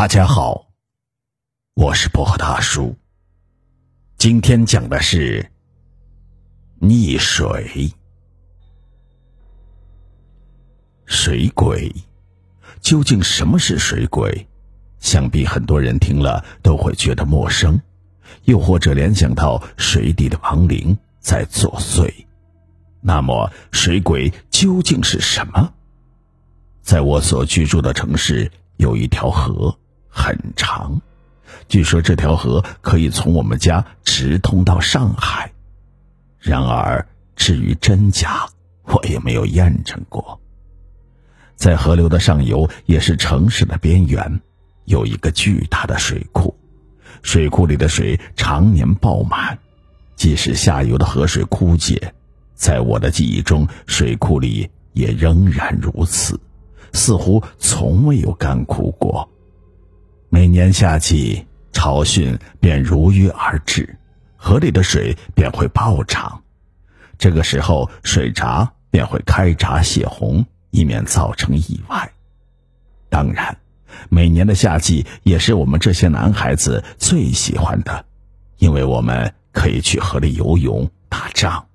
大家好，我是薄荷大叔。今天讲的是溺水。水鬼，究竟什么是水鬼？想必很多人听了都会觉得陌生，又或者联想到水底的亡灵在作祟。那么，水鬼究竟是什么？在我所居住的城市，有一条河。很长，据说这条河可以从我们家直通到上海。然而，至于真假，我也没有验证过。在河流的上游，也是城市的边缘，有一个巨大的水库，水库里的水常年爆满，即使下游的河水枯竭，在我的记忆中，水库里也仍然如此，似乎从未有干枯过。每年夏季，潮汛便如约而至，河里的水便会暴涨。这个时候，水闸便会开闸泄洪，以免造成意外。当然，每年的夏季也是我们这些男孩子最喜欢的，因为我们可以去河里游泳、打仗，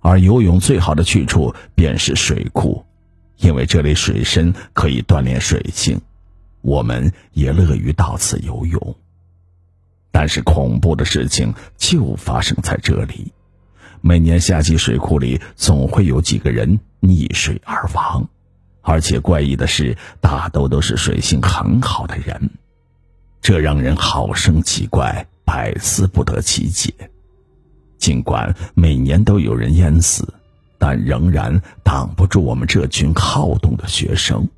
而游泳最好的去处便是水库，因为这里水深，可以锻炼水性。我们也乐于到此游泳，但是恐怖的事情就发生在这里。每年夏季，水库里总会有几个人溺水而亡，而且怪异的是，大都都是水性很好的人，这让人好生奇怪，百思不得其解。尽管每年都有人淹死，但仍然挡不住我们这群好动的学生。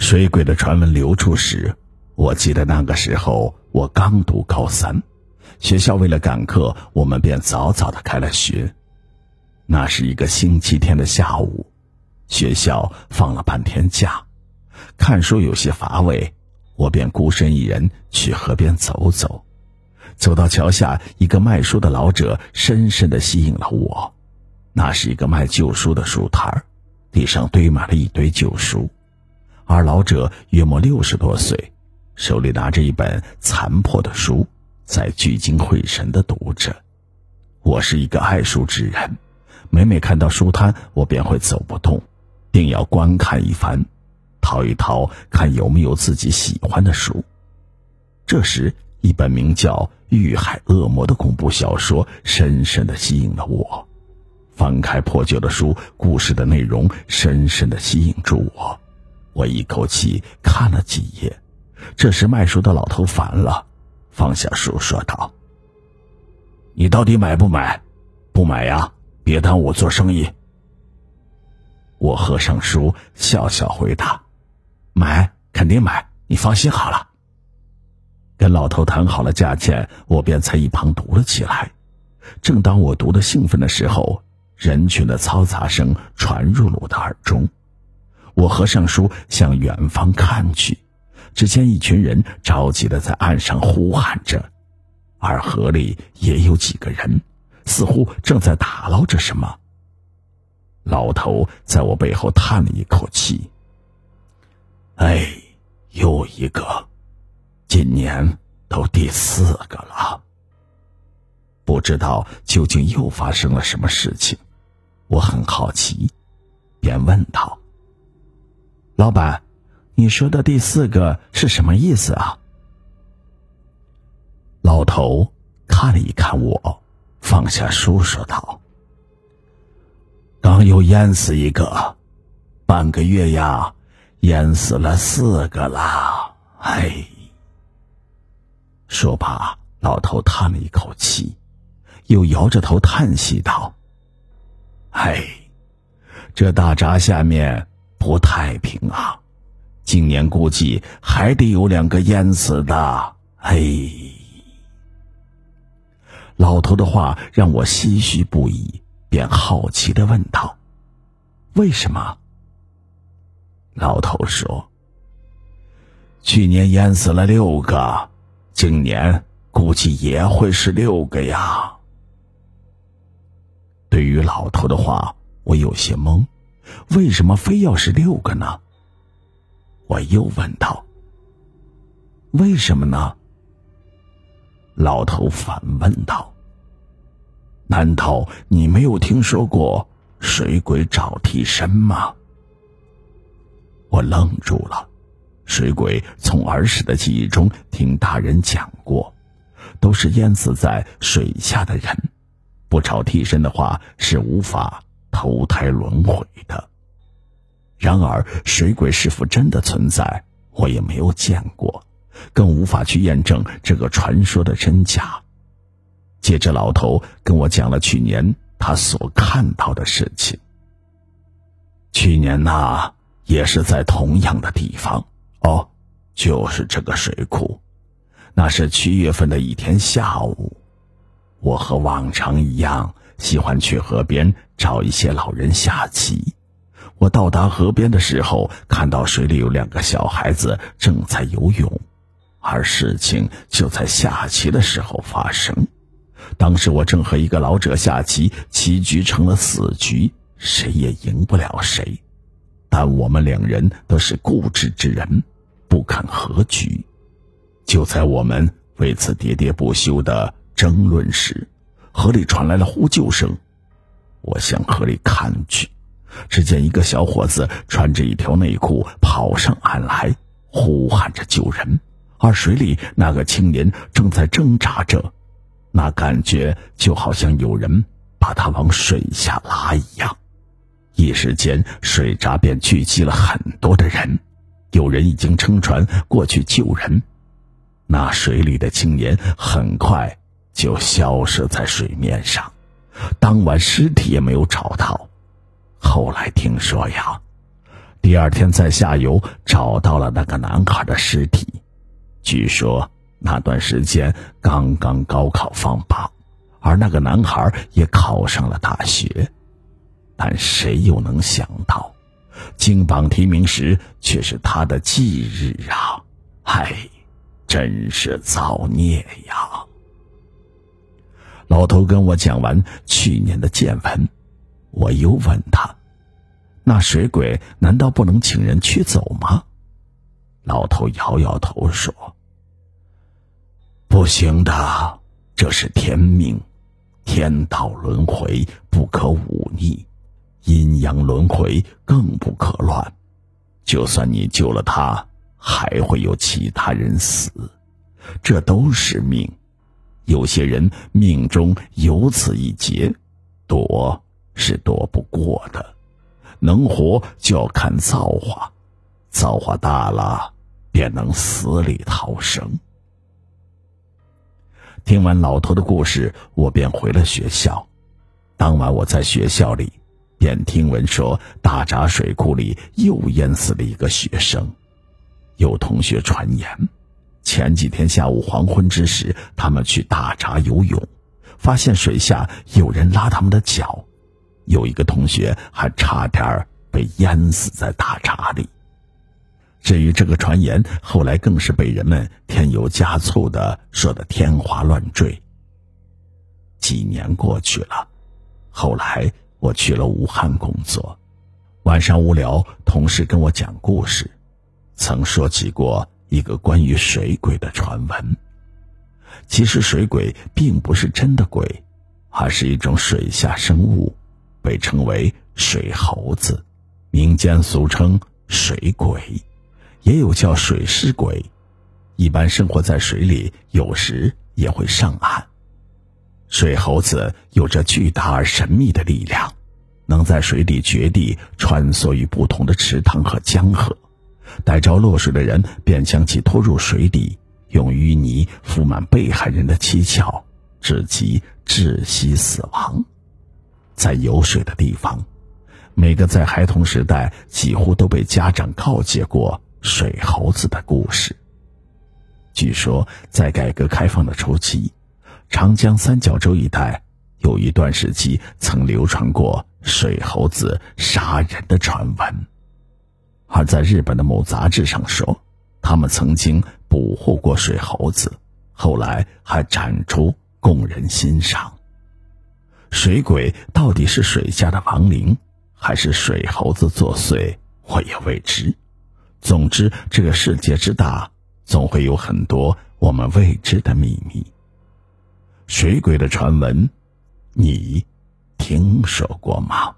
水鬼的传闻流出时，我记得那个时候我刚读高三，学校为了赶课，我们便早早的开了学。那是一个星期天的下午，学校放了半天假，看书有些乏味，我便孤身一人去河边走走。走到桥下，一个卖书的老者深深的吸引了我。那是一个卖旧书的书摊儿，地上堆满了一堆旧书。而老者约莫六十多岁，手里拿着一本残破的书，在聚精会神地读着。我是一个爱书之人，每每看到书摊，我便会走不动，定要观看一番，淘一淘，看有没有自己喜欢的书。这时，一本名叫《遇海恶魔》的恐怖小说深深地吸引了我。翻开破旧的书，故事的内容深深地吸引住我。我一口气看了几页，这时卖书的老头烦了，放下书说道：“你到底买不买？不买呀，别耽误我做生意。”我合上书，笑笑回答：“买，肯定买，你放心好了。”跟老头谈好了价钱，我便在一旁读了起来。正当我读的兴奋的时候，人群的嘈杂声传入了我的耳中。我合上书，向远方看去，只见一群人着急的在岸上呼喊着，而河里也有几个人，似乎正在打捞着什么。老头在我背后叹了一口气：“哎，又一个，今年都第四个了。不知道究竟又发生了什么事情，我很好奇，便问道。”老板，你说的第四个是什么意思啊？老头看了一看我，放下书说道：“刚又淹死一个，半个月呀，淹死了四个啦！哎。”说罢，老头叹了一口气，又摇着头叹息道：“哎，这大闸下面……”不太平啊！今年估计还得有两个淹死的。哎，老头的话让我唏嘘不已，便好奇的问道：“为什么？”老头说：“去年淹死了六个，今年估计也会是六个呀。”对于老头的话，我有些懵。为什么非要是六个呢？我又问道。为什么呢？老头反问道：“难道你没有听说过水鬼找替身吗？”我愣住了。水鬼从儿时的记忆中听大人讲过，都是淹死在水下的人，不找替身的话是无法投胎轮回的。然而，水鬼是否真的存在，我也没有见过。更无法去验证这个传说的真假。接着，老头跟我讲了去年他所看到的事情。去年呐，也是在同样的地方哦，就是这个水库。那是七月份的一天下午，我和往常一样喜欢去河边找一些老人下棋。我到达河边的时候，看到水里有两个小孩子正在游泳。而事情就在下棋的时候发生。当时我正和一个老者下棋，棋局成了死局，谁也赢不了谁。但我们两人都是固执之人，不肯和局。就在我们为此喋喋不休的争论时，河里传来了呼救声。我向河里看去，只见一个小伙子穿着一条内裤跑上岸来，呼喊着救人。而水里那个青年正在挣扎着，那感觉就好像有人把他往水下拉一样。一时间，水闸便聚集了很多的人，有人已经撑船过去救人。那水里的青年很快就消失在水面上，当晚尸体也没有找到。后来听说呀，第二天在下游找到了那个男孩的尸体。据说那段时间刚刚高考放榜，而那个男孩也考上了大学，但谁又能想到，金榜题名时却是他的忌日啊！唉，真是造孽呀！老头跟我讲完去年的见闻，我又问他：“那水鬼难道不能请人驱走吗？”老头摇摇头说：“不行的，这是天命，天道轮回不可忤逆，阴阳轮回更不可乱。就算你救了他，还会有其他人死，这都是命。有些人命中有此一劫，躲是躲不过的。能活就要看造化。”造化大了，便能死里逃生。听完老头的故事，我便回了学校。当晚我在学校里，便听闻说大闸水库里又淹死了一个学生。有同学传言，前几天下午黄昏之时，他们去大闸游泳，发现水下有人拉他们的脚，有一个同学还差点被淹死在大闸里。至于这个传言，后来更是被人们添油加醋的说的天花乱坠。几年过去了，后来我去了武汉工作，晚上无聊，同事跟我讲故事，曾说起过一个关于水鬼的传闻。其实水鬼并不是真的鬼，而是一种水下生物，被称为水猴子，民间俗称水鬼。也有叫水尸鬼，一般生活在水里，有时也会上岸。水猴子有着巨大而神秘的力量，能在水底绝地穿梭于不同的池塘和江河，逮着落水的人便将其拖入水底，用淤泥敷满被害人的七窍，致其窒息死亡。在有水的地方，每个在孩童时代几乎都被家长告诫过。水猴子的故事。据说，在改革开放的初期，长江三角洲一带有一段时期曾流传过水猴子杀人的传闻，而在日本的某杂志上说，他们曾经捕获过水猴子，后来还展出供人欣赏。水鬼到底是水下的亡灵，还是水猴子作祟，我也未知。总之，这个世界之大，总会有很多我们未知的秘密。水鬼的传闻，你听说过吗？